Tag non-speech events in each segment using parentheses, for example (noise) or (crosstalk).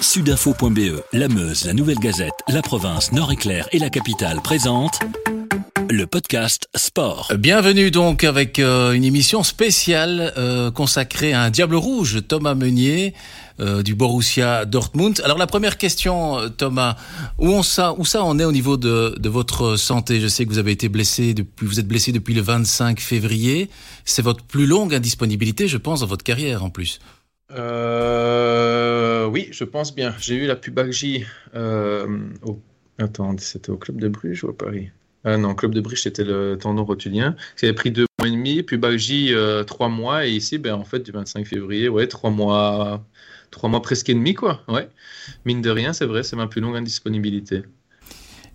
Sudinfo.be, La Meuse, La Nouvelle Gazette, La Province, Nord-Éclair et La Capitale présentent le podcast Sport. Bienvenue donc avec euh, une émission spéciale euh, consacrée à un Diable Rouge, Thomas Meunier. Euh, du Borussia Dortmund. Alors la première question, Thomas, où, on ça, où ça en est au niveau de, de votre santé? Je sais que vous avez été blessé depuis, vous êtes blessé depuis le 25 février. C'est votre plus longue indisponibilité, je pense, dans votre carrière en plus. Euh, oui, je pense bien. J'ai eu la pubalgie. Euh, au... Attends, c'était au club de Bruges ou à Paris? Ah Non, club de Bruges, c'était le tendon rotulien. J'avais pris deux mois et demi, pubalgie euh, trois mois, et ici, ben, en fait, du 25 février, ouais, trois mois, trois mois presque et demi, quoi. Ouais. Mine de rien, c'est vrai, c'est ma plus longue indisponibilité.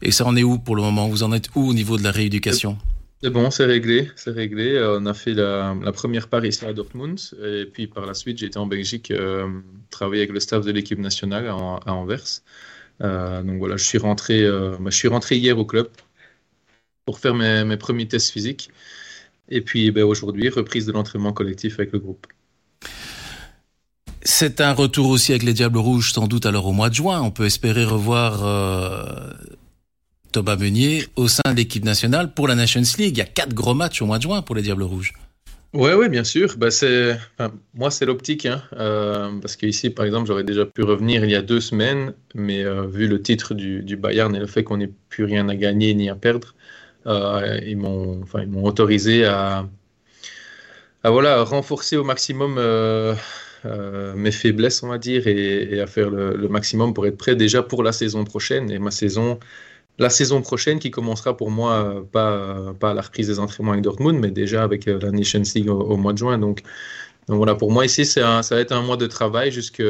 Et ça en est où pour le moment? Vous en êtes où au niveau de la rééducation? C'est bon, c'est réglé, c'est réglé. Euh, on a fait la, première part ici à Dortmund, et puis par la suite, j'ai été en Belgique euh, travailler avec le staff de l'équipe nationale à, Anvers. Euh, donc voilà, je suis rentré, bah, je suis rentré hier au club pour faire mes, premiers tests physiques, et puis ben, aujourd'hui, reprise de l'entraînement collectif avec le groupe. C'est un retour aussi avec les Diables Rouges, sans doute alors au mois de juin. On peut espérer revoir Thomas Meunier au sein de l'équipe nationale pour la Nations League. Il y a quatre gros matchs au mois de juin pour les Diables Rouges. Oui, oui, bien sûr. Bah, c'est, moi, c'est l'optique. Hein. Euh, parce qu'ici, par exemple, j'aurais déjà pu revenir il y a deux semaines, mais euh, vu le titre du, Bayern et le fait qu'on n'ait plus rien à gagner ni à perdre, euh, ils, m'ont, enfin, ils m'ont autorisé à, voilà, renforcer au maximum mes faiblesses, on va dire, et, à faire le, maximum pour être prêt déjà pour la saison prochaine. Et ma saison, la saison prochaine qui commencera pour moi pas, pas à la reprise des entraînements avec Dortmund, mais déjà avec euh, la Nations League au, mois de juin. Donc, donc voilà, pour moi ici, ça va être un mois de travail jusque,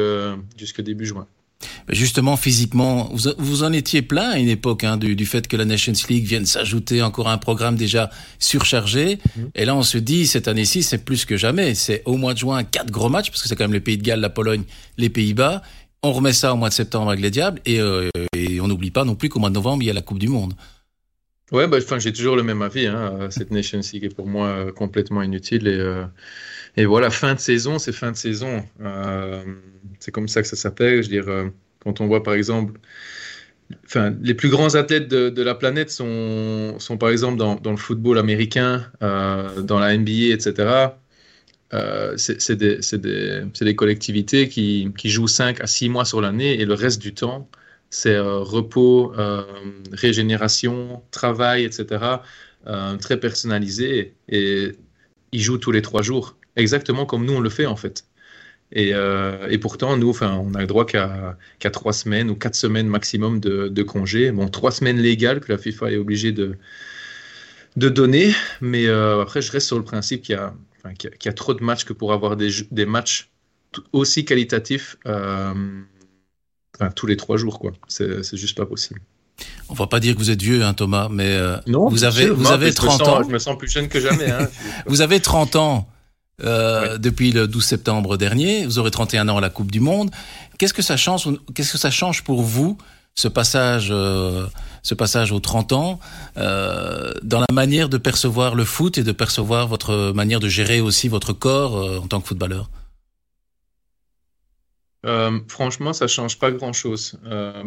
jusque début juin. Justement, physiquement, vous, vous en étiez plein à une époque hein, du, du, fait que la Nations League vienne s'ajouter encore à un programme déjà surchargé. Mhm. Et là, on se dit, cette année-ci, c'est plus que jamais. C'est au mois de juin, quatre gros matchs, parce que c'est quand même les Pays de Galles, la Pologne, les Pays-Bas. On remet ça au mois de septembre avec les Diables et, euh, on n'oublie pas non plus qu'au mois de novembre, il y a la Coupe du Monde. Ouais, bah, j'ai toujours le même avis. Hein. Cette Nation League est pour moi euh, complètement inutile. Et, euh, et, voilà, fin de saison, c'est fin de saison. c'est comme ça que ça s'appelle. Je veux dire, quand on voit par exemple, enfin, les plus grands athlètes de, la planète sont, sont par exemple dans, dans le football américain, dans la NBA, etc. Euh, c'est des, collectivités qui, qui, jouent 5 à 6 mois sur l'année et le reste du temps, c'est euh, repos, euh, régénération, travail, etc. très personnalisé et ils jouent tous les 3 jours, exactement comme nous on le fait en fait. Et, pourtant, nous, on a le droit qu'à qu 3 semaines ou 4 semaines maximum de, de congés. Bon, 3 semaines légales que la FIFA est obligée de, de donner, mais après, je reste sur le principe qu'il y a qu'il y, a trop de matchs que pour avoir des, des matchs aussi qualitatifs euh, tous les trois jours. quoi. C'est juste pas possible. On va pas dire que vous êtes vieux, hein, Thomas, mais euh, non, vous avez, vous avez 30 ans. Je me sens plus jeune que jamais. Hein. (laughs) vous avez 30 ans euh, depuis le 12 septembre dernier. Vous aurez 31 ans à la Coupe du Monde. Qu'est-ce que ça change Qu'est-ce que ça change pour vous ce passage, euh, ce passage aux 30 ans, euh, dans la manière de percevoir le foot et de percevoir votre manière de gérer aussi votre corps euh, en tant que footballeur Franchement, ça change pas grand-chose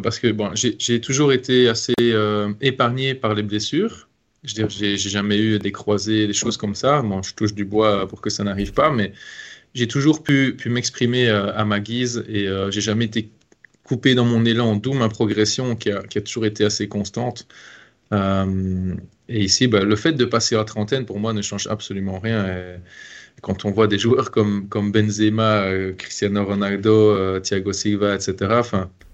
parce que bon, j'ai toujours été assez épargné par les blessures. Je j'ai jamais eu des croisés, des choses comme ça. Bon, je touche du bois pour que ça n'arrive pas, mais j'ai toujours pu, pu m'exprimer à ma guise et j'ai jamais été coupé dans mon élan, d'où ma progression qui a, toujours été assez constante. Euh, et ici, bah, le fait de passer à la trentaine, pour moi, ne change absolument rien. quand on voit des joueurs comme, Benzema, euh, Cristiano Ronaldo, euh, Thiago Silva, etc.,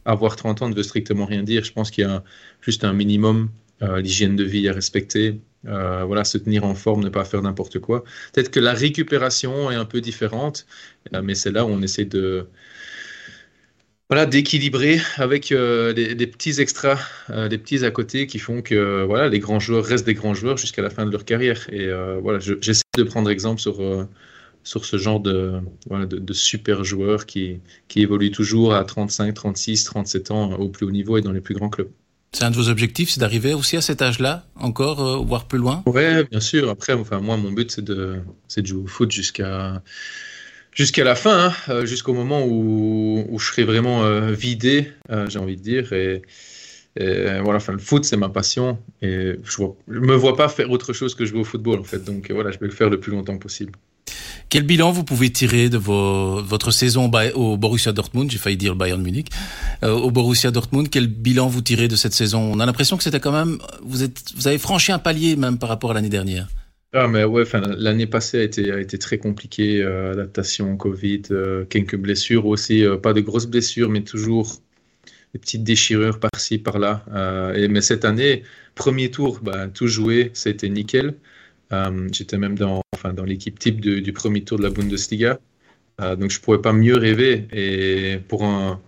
avoir 30 ans ne veut strictement rien dire. Je pense qu'il y a juste un minimum, l'hygiène de vie à respecter, voilà, se tenir en forme, ne pas faire n'importe quoi. Peut-être que la récupération est un peu différente, mais c'est là où on essaie de, voilà, d'équilibrer avec euh, des, petits extras, euh, des petits à côté qui font que voilà, les grands joueurs restent des grands joueurs jusqu'à la fin de leur carrière. Et euh, voilà, j'essaie de prendre exemple sur, sur ce genre de, voilà, de, super joueurs qui, qui évoluent toujours à 35, 36, 37 ans au plus haut niveau et dans les plus grands clubs. C'est un de vos objectifs, c'est d'arriver aussi à cet âge-là, encore, voire plus loin? Oui, bien sûr. Après, enfin, moi, mon but, c'est de, de jouer au foot jusqu'à jusqu'à la fin, hein, jusqu'au moment où, je serai vraiment vidé, j'ai envie de dire. Et, voilà, le foot, c'est ma passion. Et je ne me vois pas faire autre chose que jouer au football, en fait. Donc voilà, je vais le faire le plus longtemps possible. Quel bilan vous pouvez tirer de votre saison au Borussia Dortmund? J'ai failli dire Bayern Munich. Euh, au Borussia Dortmund, quel bilan vous tirez de cette saison? On a l'impression que c'était quand même, vous avez franchi un palier même par rapport à l'année dernière. Ah mais ouais, l'année passée a été a été très compliquée, euh, adaptation, Covid, euh, quelques blessures aussi, pas de grosses blessures, mais toujours des petites déchirures par-ci par-là. mais cette année, premier tour, bah, tout joué, c'était nickel. Euh, j'étais même dans, enfin, dans l'équipe type du premier tour de la Bundesliga. Euh, donc je ne pourrais pas mieux rêver. Et pour un,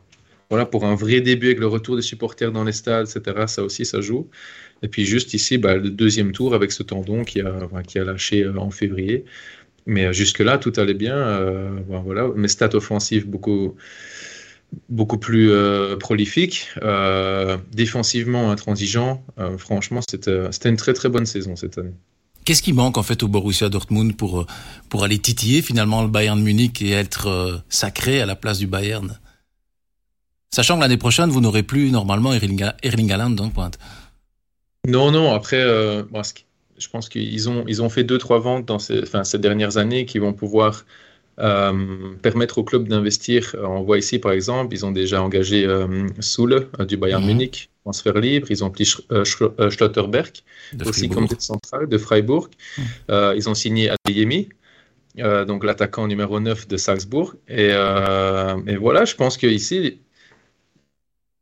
voilà, pour un vrai début avec le retour des supporters dans les stades, etc., ça aussi, ça joue. Et puis juste ici, bah, le deuxième tour avec ce tendon qui a, lâché euh, en février. Mais jusque-là, tout allait bien. voilà. Mes stats offensives, beaucoup, beaucoup plus prolifiques. défensivement intransigeant. franchement, c'était une très très bonne saison cette année. Qu'est-ce qui manque en fait au Borussia Dortmund pour euh, pour aller titiller finalement le Bayern Munich et être euh, sacré à la place du Bayern? Sachant que l'année prochaine, vous n'aurez plus normalement Erling, Erling Haaland dans pointe. Non, non. Après, euh, je pense qu'ils ont ils ont fait deux trois ventes dans ces, enfin, ces dernières années qui vont pouvoir permettre au club d'investir. On voit ici par exemple, ils ont déjà engagé Soule du Bayern mhm. Munich transfert libre. Ils ont pris euh, euh, Schlotterberg, aussi comme central de Freiburg. Euh, ils ont signé Adeyemi, donc l'attaquant numéro 9 de Salzbourg. Et, voilà, je pense qu'ici,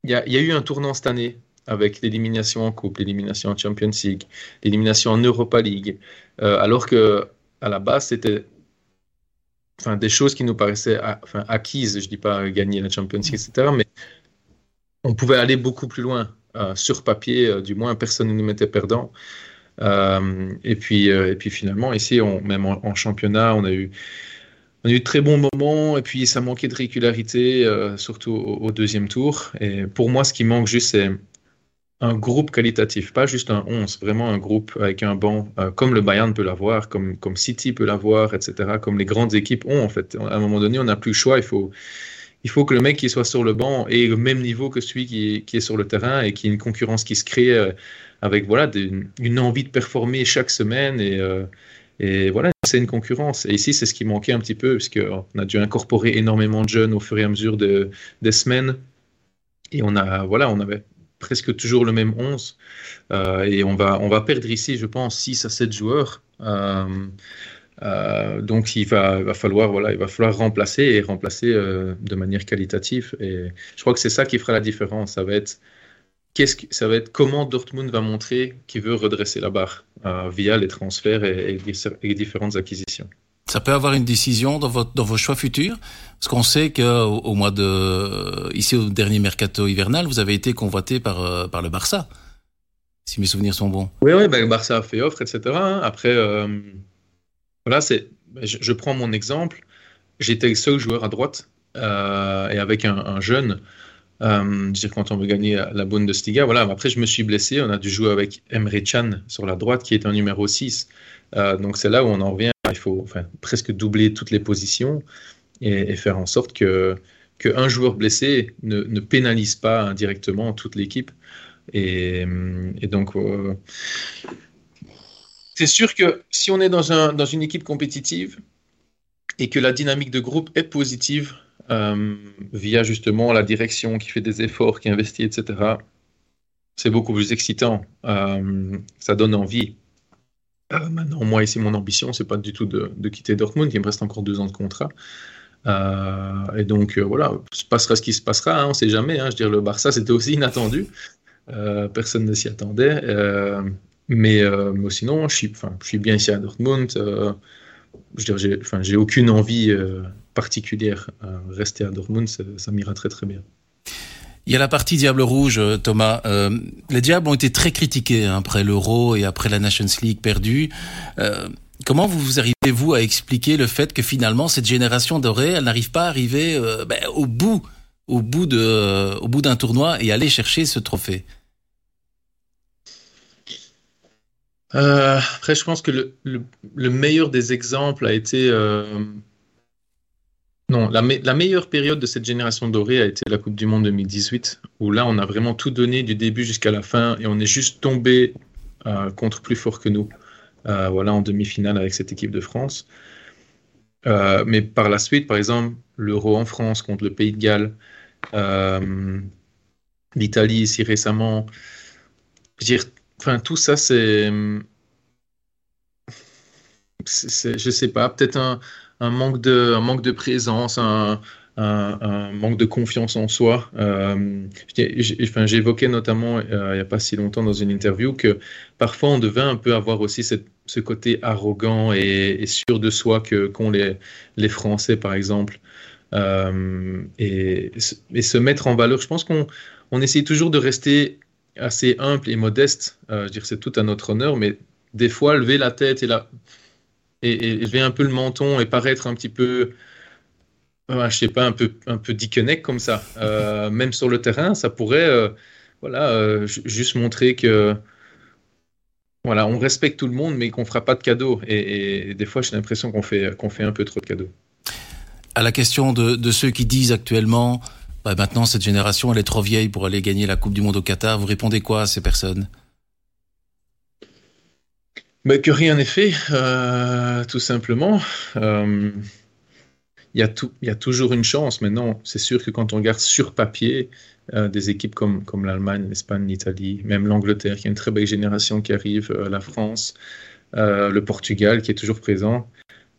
il y, a, eu un tournant cette année avec l'élimination en Coupe, l'élimination en Champions League, l'élimination en Europa League, alors que à la base, c'était des choses qui nous paraissaient acquises. Je ne dis pas gagner la Champions League, etc., mais on pouvait aller beaucoup plus loin. Euh, sur papier, euh, du moins, personne ne nous mettait perdant. Euh, et, puis, et puis finalement, ici, même en, championnat, on a eu on a eu de très bons moments et puis ça manquait de régularité, surtout au, deuxième tour. Et pour moi, ce qui manque juste, c'est un groupe qualitatif, pas juste un 11, vraiment un groupe avec un banc, comme le Bayern peut l'avoir, comme, comme City peut l'avoir, etc., comme les grandes équipes ont en fait. À un moment donné, on n'a plus le choix, il faut, il faut que le mec qui soit sur le banc ait le même niveau que celui qui est, sur le terrain et qu'il y ait une concurrence qui se crée euh, avec voilà une envie de performer chaque semaine et, euh, et voilà c'est une concurrence et ici c'est ce qui manquait un petit peu puisqu'on a dû incorporer énormément de jeunes au fur et à mesure de, des semaines et on a voilà on avait presque toujours le même 11 euh, et on va on va perdre ici je pense 6 à 7 joueurs euh, donc il va, va, falloir voilà, il va falloir remplacer et remplacer euh, de manière qualitative. Et je crois que c'est ça qui fera la différence. Ça va être qu'est-ce que, ça va être comment Dortmund va montrer qu'il veut redresser la barre euh, via les transferts et, les différentes acquisitions. Ça peut avoir une décision dans, votre, dans vos choix futurs? Parce qu'on sait qu'au au mois de... Ici, au dernier mercato hivernal, vous avez été convoité par, par le Barça, si mes souvenirs sont bons. Oui, oui, ben, le Barça a fait offre, etc. Hein. Après, voilà, c'est, je, prends mon exemple. J'étais le seul joueur à droite euh, et avec un, jeune. Euh, dire, quand on veut gagner la Bundesliga, voilà. Après, je me suis blessé. On a dû jouer avec Emre Can sur la droite, qui est un numéro 6. Euh, donc, c'est là où on en revient. Il faut enfin, presque doubler toutes les positions et, faire en sorte que qu'un joueur blessé ne, ne, pénalise pas indirectement toute l'équipe. Et, donc, euh, c'est sûr que si on est dans, un, dans une équipe compétitive et que la dynamique de groupe est positive, euh, via justement la direction qui fait des efforts, qui investit, etc., c'est beaucoup plus excitant. Euh, ça donne envie. Euh, maintenant, moi, ici, mon ambition, c'est pas du tout de, quitter Dortmund. Il me reste encore deux ans de contrat. et donc, voilà, se passera ce qui se passera. Hein, on ne sait jamais. Hein. je veux dire, le Barça, c'était aussi inattendu. personne ne s'y attendait. Mais, sinon, je suis, je suis bien ici à Dortmund. Je enfin, j'ai aucune envie particulière à rester à Dortmund. Ça, m'ira très très bien. Il y a la partie Diable Rouge, Thomas. les Diables ont été très critiqués hein, après l'Euro et après la Nations League perdue. comment vous arrivez-vous à expliquer le fait que finalement cette génération dorée, elle n'arrive pas à arriver ben, au bout, au bout de, au bout d'un tournoi et aller chercher ce trophée? Euh, après, je pense que le, le, meilleur des exemples a été, euh, Non, la, meilleure période de cette génération dorée a été la Coupe du Monde 2018, où là, on a vraiment tout donné du début jusqu'à la fin et on est juste tombé euh, contre plus fort que nous. Euh, voilà, en demi-finale avec cette équipe de France. Euh, mais par la suite, par exemple, l'Euro en France contre le Pays de Galles, l'Italie ici récemment, enfin, tout ça, c'est, je sais pas, peut-être un, un manque de, un manque de présence, un, un, manque de confiance en soi. Euh, évoqué notamment euh, il n'y a pas si longtemps dans une interview que parfois on devait un peu avoir aussi cette, ce côté arrogant et, sûr de soi que qu'ont les, les Français par exemple. Euh, et, et, se mettre en valeur. Je pense qu'on on essaye toujours de rester assez humble et modeste. Euh, je dire, c'est tout à notre honneur, mais des fois, lever la tête et la, et, lever un peu le menton et paraître un petit peu, euh, je sais pas, un peu, un peu comme ça. Euh, (laughs) même sur le terrain, ça pourrait, euh, voilà, juste montrer que, voilà, on respecte tout le monde, mais qu'on fera pas de cadeaux. Et, des fois, j'ai l'impression qu'on fait, qu'on fait un peu trop de cadeaux. À la question de, de ceux qui disent actuellement, bah maintenant cette génération, elle est trop vieille pour aller gagner la Coupe du Monde au Qatar, vous répondez quoi à ces personnes? Mais que rien n'est fait, euh, tout simplement. Euh, il y, a y a toujours une chance. Maintenant, c'est sûr que quand on regarde sur papier euh, des équipes comme, l'Allemagne, l'Espagne, l'Italie, même l'Angleterre, qui a une très belle génération qui arrive, la France, le Portugal qui est toujours présent.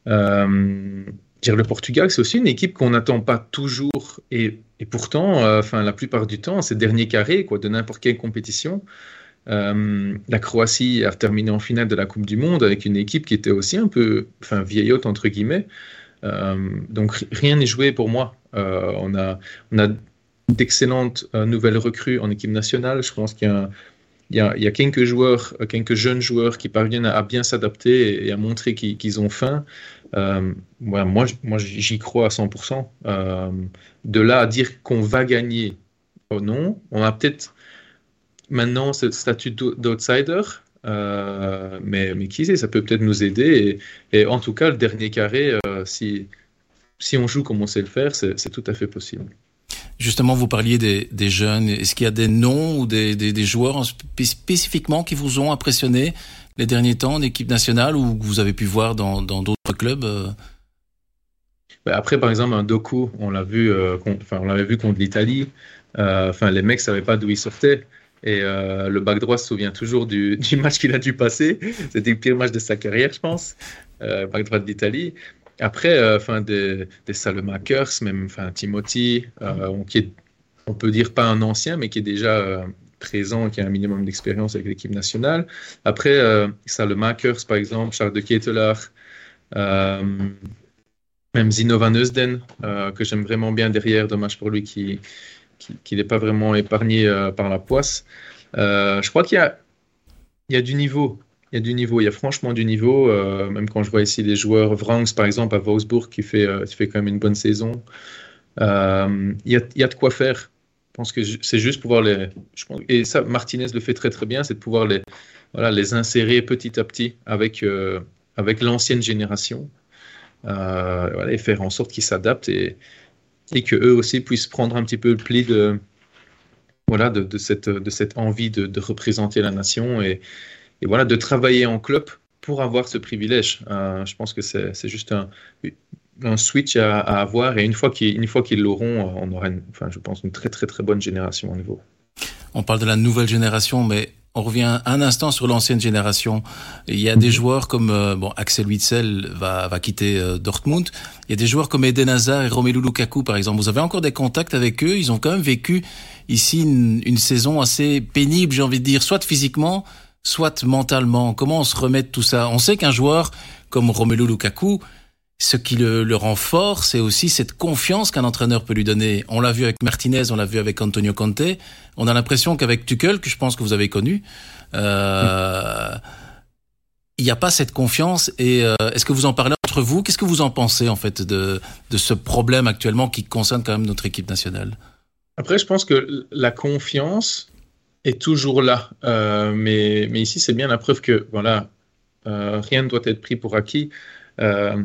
le Portugal, c'est aussi une équipe qu'on n'attend pas toujours. Et, pourtant, la plupart du temps, c'est dernier carré quoi, de n'importe quelle compétition. Euh, la Croatie a terminé en finale de la Coupe du Monde avec une équipe qui était aussi un peu enfin, vieillotte, entre guillemets. Euh, donc rien n'est joué pour moi. Euh, on a, d'excellentes nouvelles recrues en équipe nationale. Je pense qu'il y a, il y a, quelques joueurs, quelques jeunes joueurs qui parviennent à, bien s'adapter et, à montrer qu'ils ont faim. moi, moi j'y crois à 100%. de là à dire qu'on va gagner, oh non, on a peut-être maintenant ce statut d'outsider. Euh, mais, mais qui sait, ça peut peut-être nous aider. Et, en tout cas, le dernier carré, euh, si, si on joue comme on sait le faire, c'est tout à fait possible. Justement, vous parliez des, des jeunes. Est-ce qu'il y a des noms ou des, des, des, joueurs spécifiquement qui vous ont impressionné les derniers temps en équipe nationale ou que vous avez pu voir dans d'autres clubs euh? ben, Après, par exemple, un Doku, on l'a vu, enfin, on l'avait vu contre l'Italie. Enfin, les mecs ne savaient pas d'où ils sortaient. Et euh, le bac droit se souvient toujours (laughs) du, match qu'il a dû passer. C'était le pire match de sa carrière, je pense. Euh, bac droit d'Italie. Après, euh, enfin, des, des Salemakers, même enfin, Timothy, on, qui est, on peut dire pas un ancien, mais qui est déjà présent, qui a un minimum d'expérience avec l'équipe nationale. Après, Salemakers, par exemple, Charles de Ketelaar, même Zino Van Eusden, que j'aime vraiment bien derrière. Dommage pour lui qui qui n'est pas vraiment épargné euh, par la poisse. Euh, je crois qu'il y a, du niveau. Il y a du niveau, il y a franchement du niveau. Euh, même quand je vois ici les joueurs, Vrangs par exemple à Wolfsburg qui fait, quand même une bonne saison. il, y a, de quoi faire. Je pense que c'est juste pouvoir les. Et ça, Martinez le fait très très bien, c'est de pouvoir les, voilà, les insérer petit à petit avec, avec l'ancienne génération et faire en sorte qu'ils s'adaptent. Et, et que eux aussi puissent prendre un petit peu le pli de, voilà, de, cette, de cette envie de, représenter la nation et, voilà, de travailler en club pour avoir ce privilège. Euh, je pense que c'est juste un, switch à, avoir et une fois qu'ils l'auront, on aura, enfin, je pense, une très très très bonne génération au niveau. On parle de la nouvelle génération, mais on revient un instant sur l'ancienne génération. Il y a des mhm. joueurs comme euh, bon Axel Witsel va, va quitter euh, Dortmund. Il y a des joueurs comme Eden Hazard et Romelu Lukaku par exemple. Vous avez encore des contacts avec eux. Ils ont quand même vécu ici une, une saison assez pénible, j'ai envie de dire, soit physiquement, soit mentalement. Comment on se remet de tout ça? On sait qu'un joueur comme Romelu Lukaku, ce qui le, rend fort, c'est aussi cette confiance qu'un entraîneur peut lui donner. On l'a vu avec Martinez, on l'a vu avec Antonio Conte. On a l'impression qu'avec Tuchel, que je pense que vous avez connu, euh, il n'y a pas cette confiance. Et euh, est-ce que vous en parlez entre vous? Qu'est-ce que vous en pensez en fait de, de ce problème actuellement qui concerne quand même notre équipe nationale? Après, je pense que la confiance est toujours là, euh, mais, mais ici c'est bien la preuve que voilà, rien ne doit être pris pour acquis. Euh,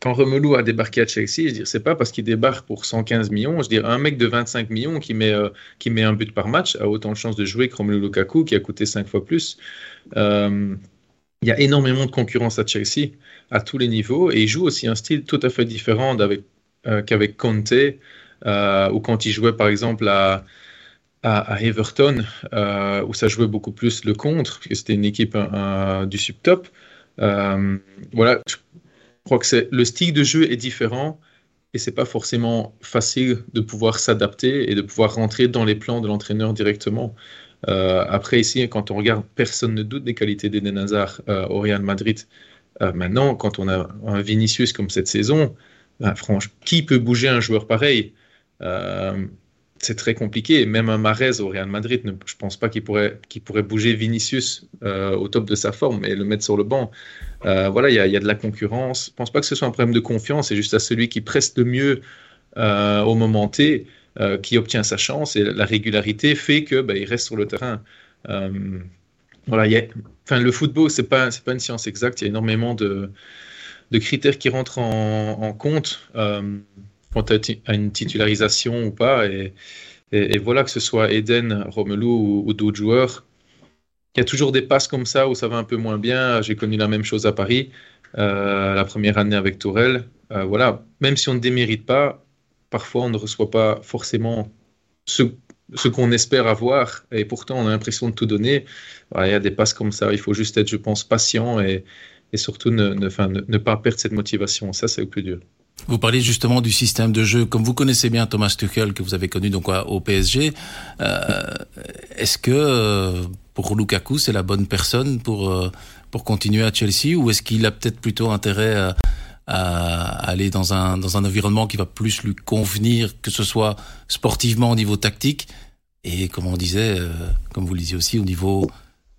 quand Romelu a débarqué à Chelsea, je c'est pas parce qu'il débarque pour 115 millions. Je dis un mec de 25 millions qui met, euh, qui met un but par match a autant de chances de jouer que Romelu Lukaku qui a coûté 5 fois plus. Euh, il y a énormément de concurrence à Chelsea à tous les niveaux et il joue aussi un style tout à fait différent qu'avec Conte ou quand il jouait par exemple à, Everton où ça jouait beaucoup plus le contre puisque c'était une équipe du subtop. Voilà, je crois que c'est le style de jeu est différent et c'est pas forcément facile de pouvoir s'adapter et de pouvoir rentrer dans les plans de l'entraîneur directement. Euh, après ici, quand on regarde, personne ne doute des qualités d'Eden Hazard euh, au Real Madrid. Euh, maintenant, quand on a un Vinicius comme cette saison, ben, franchement, qui peut bouger un joueur pareil? C'est très compliqué. Même un Marez au Real Madrid, je ne pense pas qu'il pourrait, pourrait bouger Vinicius euh, au top de sa forme et le mettre sur le banc. Euh, voilà, il y, a de la concurrence. Je ne pense pas que ce soit un problème de confiance. C'est juste à celui qui presse le mieux euh, au moment T qui obtient sa chance. Et la régularité fait que bah, il reste sur le terrain. voilà, enfin, le football, ce n'est pas, pas une science exacte. Il y a énormément de, de critères qui rentrent en, en compte quant à une titularisation ou pas. Et, voilà, que ce soit Eden, Romelu ou, d'autres joueurs, il y a toujours des passes comme ça où ça va un peu moins bien. J'ai connu la même chose à Paris, euh, la première année avec Tourelle. Euh, voilà, même si on ne démérite pas, parfois on ne reçoit pas forcément ce, qu'on espère avoir, et pourtant on a l'impression de tout donner. il y a des passes comme ça, il faut juste être, je pense, patient et, surtout ne pas perdre cette motivation. Ça, c'est le plus dur. Vous parlez justement du système de jeu. Comme vous connaissez bien Thomas Tuchel, que vous avez connu donc au PSG, euh, est-ce que euh, pour Lukaku, c'est la bonne personne pour, euh, pour continuer à Chelsea ou est-ce qu'il a peut-être plutôt intérêt à, à, aller dans un, dans un environnement qui va plus lui convenir, que ce soit sportivement au niveau tactique et comme on disait, comme vous le disiez aussi, au niveau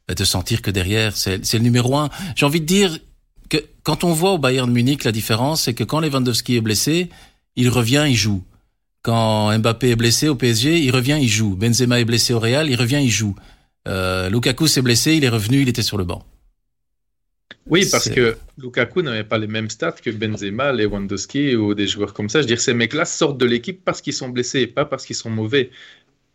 de sentir que derrière, c'est le numéro un. J'ai envie de dire, que quand on voit au Bayern Munich, la différence, c'est que quand Lewandowski est blessé, il revient, il joue. Quand Mbappé est blessé au PSG, il revient, il joue. Benzema est blessé au Real, il revient, il joue. Euh, Lukaku s'est blessé, il est revenu, il était sur le banc. Oui, parce que Lukaku n'avait pas les mêmes stats que Benzema, Lewandowski ou des joueurs comme ça. Je veux dire, ces mecs-là sortent de l'équipe parce qu'ils sont blessés, pas parce qu'ils sont mauvais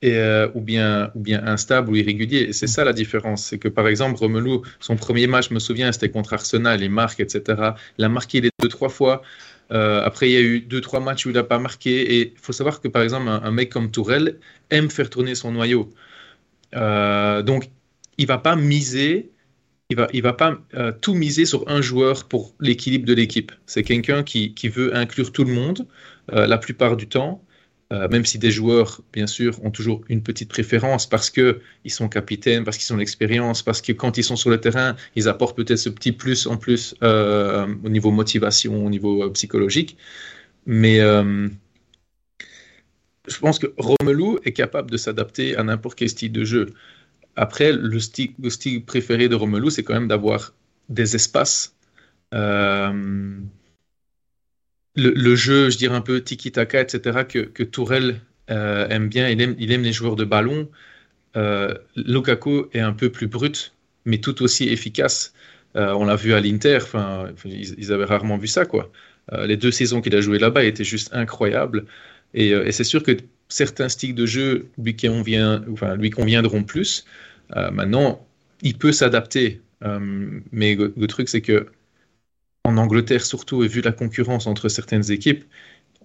euh, ou, bien, instable ou irrégulier. Et c'est ça la différence. C'est que par exemple, Romelu, son premier match, je me souviens, c'était contre Arsenal, il marque, etc. Il a marqué les deux, trois fois. Euh, après, il y a eu deux, trois matchs où il n'a pas marqué. Et il faut savoir que par exemple, un, mec comme Tourelle aime faire tourner son noyau. Euh, donc, il va pas miser. Il va, il va pas tout miser sur un joueur pour l'équilibre de l'équipe. C'est quelqu'un qui, veut inclure tout le monde la plupart du temps euh, même si des joueurs, bien sûr, ont toujours une petite préférence parce qu'ils sont capitaines, parce qu'ils ont l'expérience, parce que quand ils sont sur le terrain, ils apportent peut-être ce petit plus en plus euh, au niveau motivation, au niveau euh, psychologique. Mais je pense que Romelu est capable de s'adapter à n'importe quel style de jeu. Après, le style, le style préféré de Romelu, c'est quand même d'avoir des espaces le, jeu, je dirais un peu tiki-taka, etc., que, que Tourelle euh, aime bien. Il aime, il aime les joueurs de ballon. Euh, Lukaku est un peu plus brut, mais tout aussi efficace. Euh, on l'a vu à l'Inter, enfin, ils, avaient rarement vu ça, quoi. Euh, les deux saisons qu'il a joué là-bas étaient juste incroyables. Et, c'est sûr que certains styles de jeu lui, convient, enfin, lui conviendront plus. maintenant, il peut s'adapter. mais le truc, c'est que en Angleterre surtout, et vu la concurrence entre certaines équipes,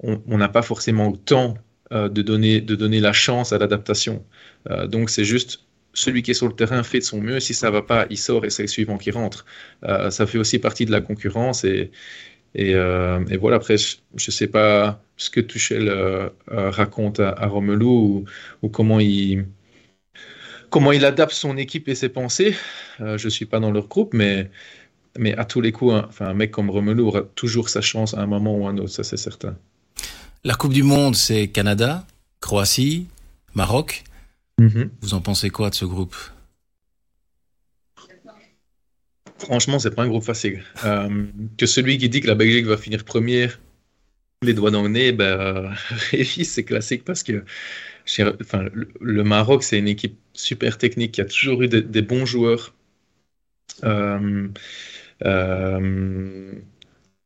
on n'a pas forcément le temps euh, de, donner, de donner la chance à l'adaptation. Euh, donc c'est juste celui qui est sur le terrain fait de son mieux. Si ça va pas, il sort et c'est le suivant qui rentre. Euh, ça fait aussi partie de la concurrence et, voilà. Après, je ne sais pas ce que Tuchel raconte à, à Romelu ou, ou, comment il comment il adapte son équipe et ses pensées. je suis pas dans leur groupe, mais mais à tous les coups, un, enfin, un mec comme Romelu aura toujours sa chance à un moment ou à un autre, ça c'est certain. La Coupe du Monde, c'est Canada, Croatie, Maroc. Mhm. Vous en pensez quoi de ce groupe? Franchement, c'est pas un groupe facile. Euh, que celui qui dit que la Belgique va finir première, les doigts dans le nez, ben, (laughs) c'est classique parce que enfin, le, Maroc, c'est une équipe super technique qui a toujours eu des, bons joueurs. Euh, euh,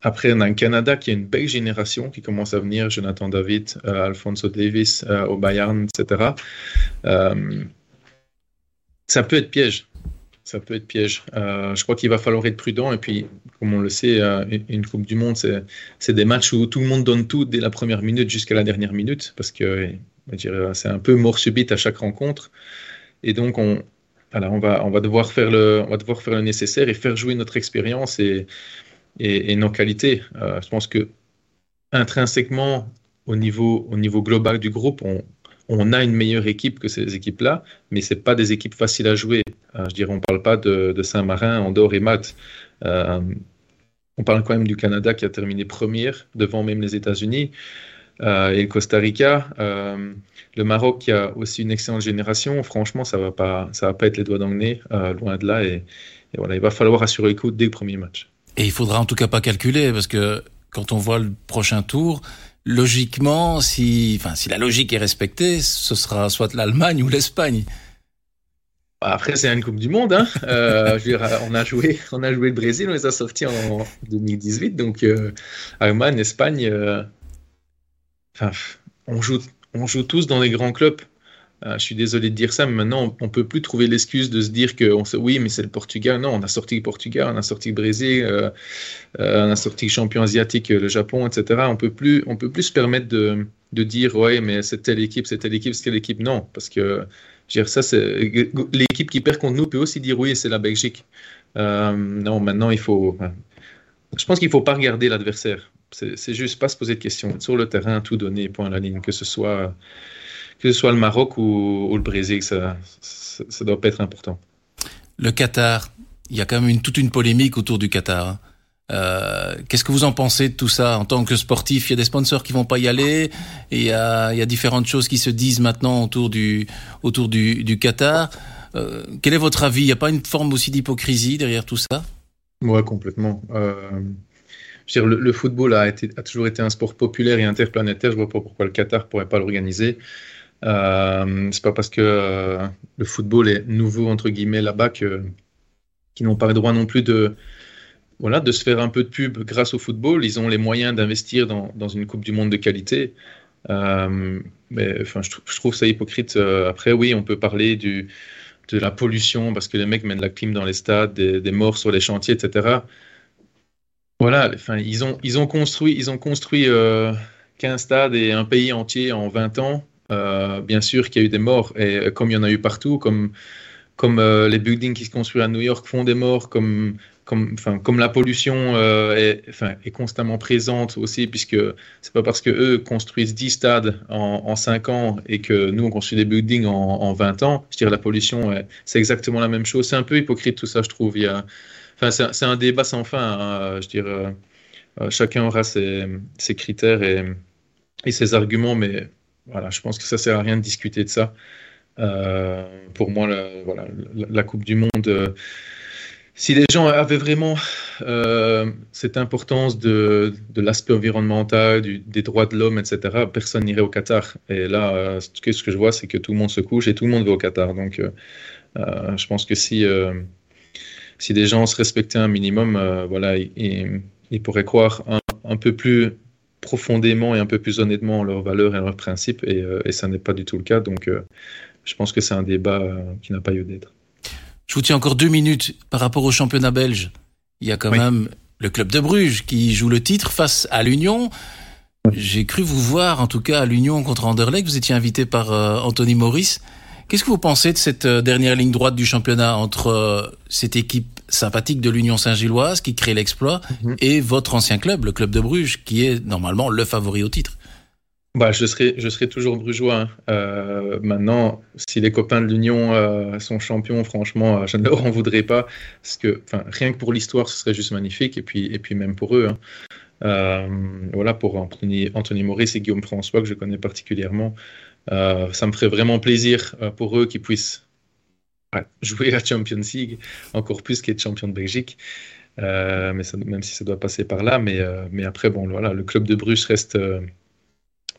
après, on a un Canada qui a une belle génération qui commence à venir, Jonathan David, Alfonso Davis au Bayern, etc. ça peut être piège ça peut être piège. Euh, je crois qu'il va falloir être prudent. Et puis, comme on le sait, euh, une Coupe du Monde, c'est des matchs où tout le monde donne tout dès la première minute jusqu'à la dernière minute, parce que c'est un peu mort subite à chaque rencontre. Et donc, on, voilà, on, va, on, va devoir faire le, nécessaire et faire jouer notre expérience et, nos qualités. Euh, je pense que intrinsèquement, au niveau, au niveau global du groupe, on, a une meilleure équipe que ces équipes-là, mais ce pas des équipes faciles à jouer. Euh, je dirais, on parle pas de, Saint-Marin, Andorre et Malte. Euh, on parle quand même du Canada qui a terminé première, devant même les États-Unis, euh, et le Costa Rica. le Maroc qui a aussi une excellente génération. Franchement, ça ne va, pas, va pas être les doigts dans le nez, loin de là. Et, voilà, il va falloir assurer le coup dès le premier match. Et il faudra en tout cas pas calculer, parce que quand on voit le prochain tour, logiquement, si, enfin, si la logique est respectée, ce sera soit l'Allemagne ou l'Espagne. Après, c'est une Coupe du Monde. Hein. Euh, (laughs) on, a joué, on a joué le Brésil, on les a sortis en 2018. Donc, euh, Allemagne, Espagne, euh, on, joue, on joue tous dans les grands clubs. je suis désolé de dire ça, mais maintenant, on ne peut plus trouver l'excuse de se dire que on oui, mais c'est le Portugal. Non, on a sorti le Portugal, on a sorti le Brésil, on a sorti le champion asiatique, le Japon, etc. On on peut plus se permettre de, dire, ouais, mais c'est telle équipe, c'est telle équipe, c'est telle équipe. Non, parce que ça, l'équipe qui perd contre nous peut aussi dire oui, c'est la Belgique. Euh, non, maintenant il faut. Je pense qu'il faut pas regarder l'adversaire. C'est juste pas se poser de questions. Sur le terrain, tout donner, point à la ligne, que ce soit que ce soit le Maroc ou, le Brésil, ça, ça, doit pas être important. Le Qatar, il y a quand même une, toute une polémique autour du Qatar. Hein. Euh, qu'est-ce que vous en pensez de tout ça? En tant que sportif Il y a des sponsors qui vont pas y aller il y a, il y a différentes choses qui se disent maintenant autour du autour du, du Qatar. Euh, quel est votre avis? Il n'y a pas une forme aussi d'hypocrisie derrière tout ça? Ouais, complètement. Euh, le, football a, toujours été un sport populaire et interplanétaire. Je vois pas pourquoi le Qatar pourrait pas l'organiser. Euh, c'est pas parce que euh, le football est nouveau entre guillemets là-bas qu'ils n'ont pas le droit non plus de se faire un peu de pub grâce au football. Ils ont les moyens d'investir dans, une Coupe du Monde de qualité. Euh, mais je, trouve ça hypocrite. Euh, après, oui, on peut parler de la pollution parce que les mecs mettent la clim dans les stades, des, des morts sur les chantiers, etc. Voilà, enfin, ils ont, ils ont construit, ils ont construit euh, 15 stades et un pays entier en 20 ans. Euh, bien sûr qu'il y a eu des morts, et comme il y en a eu partout, comme, comme euh, les buildings qui se construisent à New York font des morts, comme comme, comme la pollution euh, est, est, constamment présente aussi, puisque c'est pas parce que eux construisent 10 stades en, en, 5 ans et que nous on construit des buildings en, en 20 ans, je dirais la pollution, c'est exactement la même chose. C'est un peu hypocrite tout ça, je trouve. Enfin, c'est un débat sans fin. Hein, je dirais, euh, chacun aura ses, critères et, ses arguments, mais voilà, je pense que ça sert à rien de discuter de ça. Euh, pour moi, la, voilà, la, Coupe du Monde euh, si les gens avaient vraiment euh, cette importance de, l'aspect environnemental, des droits de l'homme, etc., personne n'irait au Qatar. Et là, euh, ce que je vois, c'est que tout le monde se couche et tout le monde va au Qatar. Donc, euh, euh je pense que si, euh, si des gens se respectaient un minimum, euh, voilà, ils, ils, pourraient croire un, un, peu plus profondément et un peu plus honnêtement en leurs valeurs et en leurs principes. Et, et ça n'est pas du tout le cas. Donc, je pense que c'est un débat qui n'a pas lieu d'être. Je vous tiens encore deux minutes par rapport au championnat belge. Il y a quand même le club de Bruges qui joue le titre face à l'Union. J'ai cru vous voir, en tout cas, à l'Union contre Anderlecht. Vous étiez invité par euh, Anthony Maurice. Qu'est-ce que vous pensez de cette euh, dernière ligne droite du championnat entre euh, cette équipe sympathique de l'Union Saint-Gilloise qui crée l'exploit mhm. et votre ancien club, le club de Bruges, qui est normalement le favori au titre? Bah, je, serai, je serai toujours brugeois. Hein. Euh, maintenant, si les copains de l'Union euh, sont champions, franchement, euh, je ne leur en voudrais pas. Parce que rien que pour l'histoire, ce serait juste magnifique. Et puis, et puis même pour eux. Hein. Voilà, pour Anthony, Anthony Maurice et Guillaume François, que je connais particulièrement. Euh, ça me ferait vraiment plaisir pour eux qu'ils puissent (laughs) jouer la Champions League, encore plus qu'être champion de Belgique. mais ça, même si ça doit passer par là. Mais, mais après, bon, voilà, le club de Bruges reste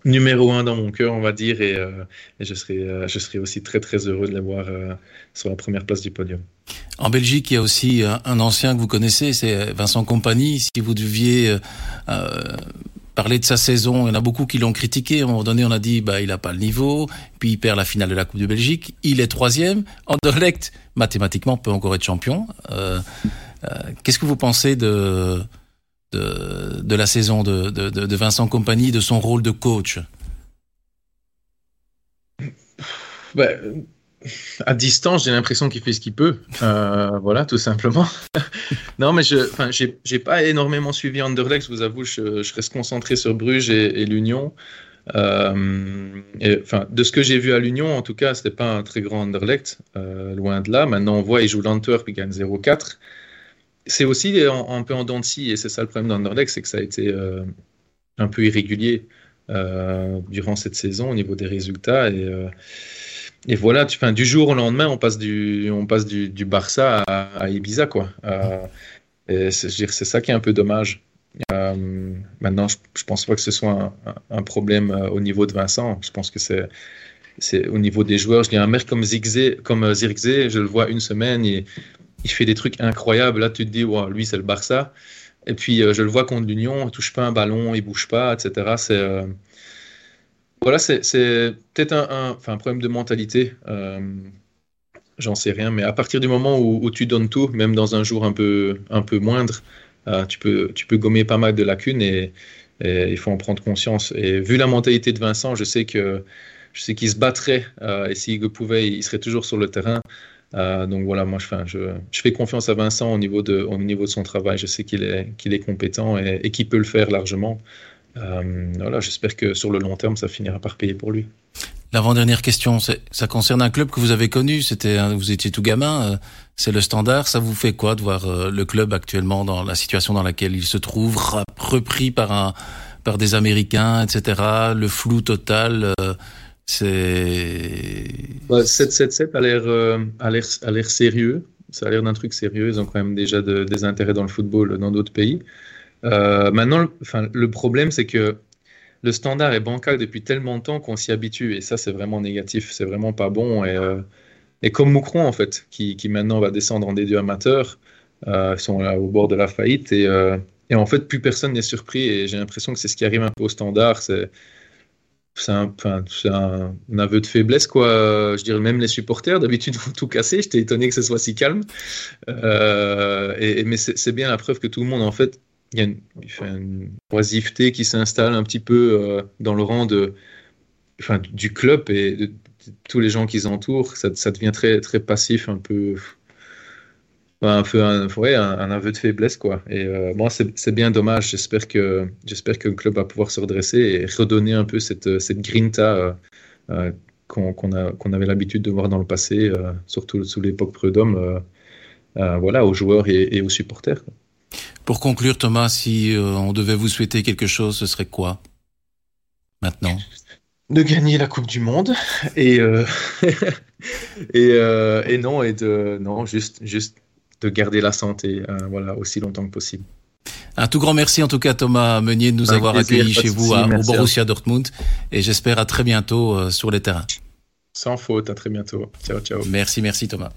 numéro un dans mon cœur, on va dire, et, euh, je, serai, euh, je serai aussi très très heureux de les voir euh, sur la première place du podium. En Belgique, il y a aussi un ancien que vous connaissez, c'est Vincent Compagnie. Si vous deviez euh, parler de sa saison, il y en a beaucoup qui l'ont critiqué. À un moment donné, on a dit bah il n'a pas le niveau, puis il perd la finale de la Coupe de Belgique. Il est troisième. Anderlecht, mathématiquement, peut encore être champion. Euh, euh, Qu'est-ce que vous pensez de de, la saison de, de, Vincent Compagnie, de son rôle de coach? Ben, à distance, j'ai l'impression qu'il fait ce qu'il peut. Euh, (laughs) voilà, tout simplement. (laughs) non, mais je j'ai pas énormément suivi Anderlecht, je vous avoue, je, je reste concentré sur Bruges et, l'Union. Euh, de ce que j'ai vu à l'Union, en tout cas, c'était pas un très grand Anderlecht, euh, loin de là. Maintenant, on voit, il joue l'Antwerp, il gagne 0-4. C'est aussi un peu en dents et c'est ça le problème d'Anderlecht, c'est que ça a été euh, un peu irrégulier durant cette saison au niveau des résultats. Et, et voilà, tu, fin, du jour au lendemain, on passe du, on passe du, Barça à, Ibiza, quoi. Euh, c'est ça qui est un peu dommage. Euh, maintenant, je, je pense pas que ce soit un, problème euh, au niveau de Vincent. Je pense que c'est c'est au niveau des joueurs. Je dis un mec comme Zirkzee, comme Zirkzee, je le vois une semaine, il, il fait des trucs incroyables. Là, tu te dis, wow, lui, c'est le Barça. Et puis, euh, je le vois contre l'Union, il touche pas un ballon, il bouge pas, etc. C'est euh, voilà, c'est peut-être un, problème de mentalité. Euh, J'en sais rien, mais à partir du moment où, tu donnes tout, même dans un jour un peu, un peu moindre, euh, tu, peux, gommer pas mal de lacunes et, il faut en prendre conscience. Et vu la mentalité de Vincent, je sais qu'il se battrait euh, et s'il pouvait, il serait toujours sur le terrain. Donc voilà, moi je, fais confiance à Vincent au niveau de, son travail. Je sais qu'il est, qu'il est compétent et, et qu'il peut le faire largement. Euh, voilà, j'espère que sur le long terme, ça finira par payer pour lui. L'avant-dernière question, ça concerne un club que vous avez connu. C'était, vous étiez tout gamin. Euh, c'est le Standard. Ça vous fait quoi de voir euh, le club actuellement dans la situation dans laquelle il se trouve, repris par un, par des Américains, etc. Le flou total. C'est. Bah, 7-7-7 a l'air, a l'air, a l'air sérieux. Ça a l'air d'un truc sérieux. Ils ont quand même déjà de, des intérêts dans le football dans d'autres pays. Euh, maintenant, enfin, le problème, c'est que le standard est bancal depuis tellement de temps qu'on s'y habitue. Et ça, c'est vraiment négatif. C'est vraiment pas bon. Et, euh, et comme Moucron, en fait, qui, qui, maintenant va descendre en D2 amateur, euh, sont au bord de la faillite. Et, euh, et en fait, plus personne n'est surpris. Et j'ai l'impression que c'est ce qui arrive un peu au standard. C'est un, un, un, aveu de faiblesse, quoi. Je dirais même les supporters, d'habitude, vont tout casser. J'étais étonné que ce soit si calme. Et, mais c'est bien la preuve que tout le monde, en fait, il y a une, une oisiveté qui s'installe un petit peu euh, dans le rang de, enfin, du club et de, tous les gens qui s'entourent. Ça, devient très, très passif, un peu un peu un, un, aveu de faiblesse quoi. Et euh, c'est bien dommage. J'espère que j'espère que le club va pouvoir se redresser et redonner un peu cette cette grinta euh, euh, qu'on qu qu'on avait l'habitude de voir dans le passé, euh, surtout sous l'époque Prud'homme, voilà, aux joueurs et, aux supporters. Pour conclure, Thomas, si on devait vous souhaiter quelque chose, ce serait quoi? Maintenant de gagner la Coupe du Monde et euh, (laughs) et, euh, et non et de non juste juste de garder la santé euh, voilà, aussi longtemps que possible. Un tout grand merci en tout cas Thomas Meunier de nous Avec avoir accueillis chez vous à, au Borussia Dortmund et j'espère à très bientôt euh, sur les terrains. Sans faute, à très bientôt. Ciao, ciao. Merci, merci Thomas.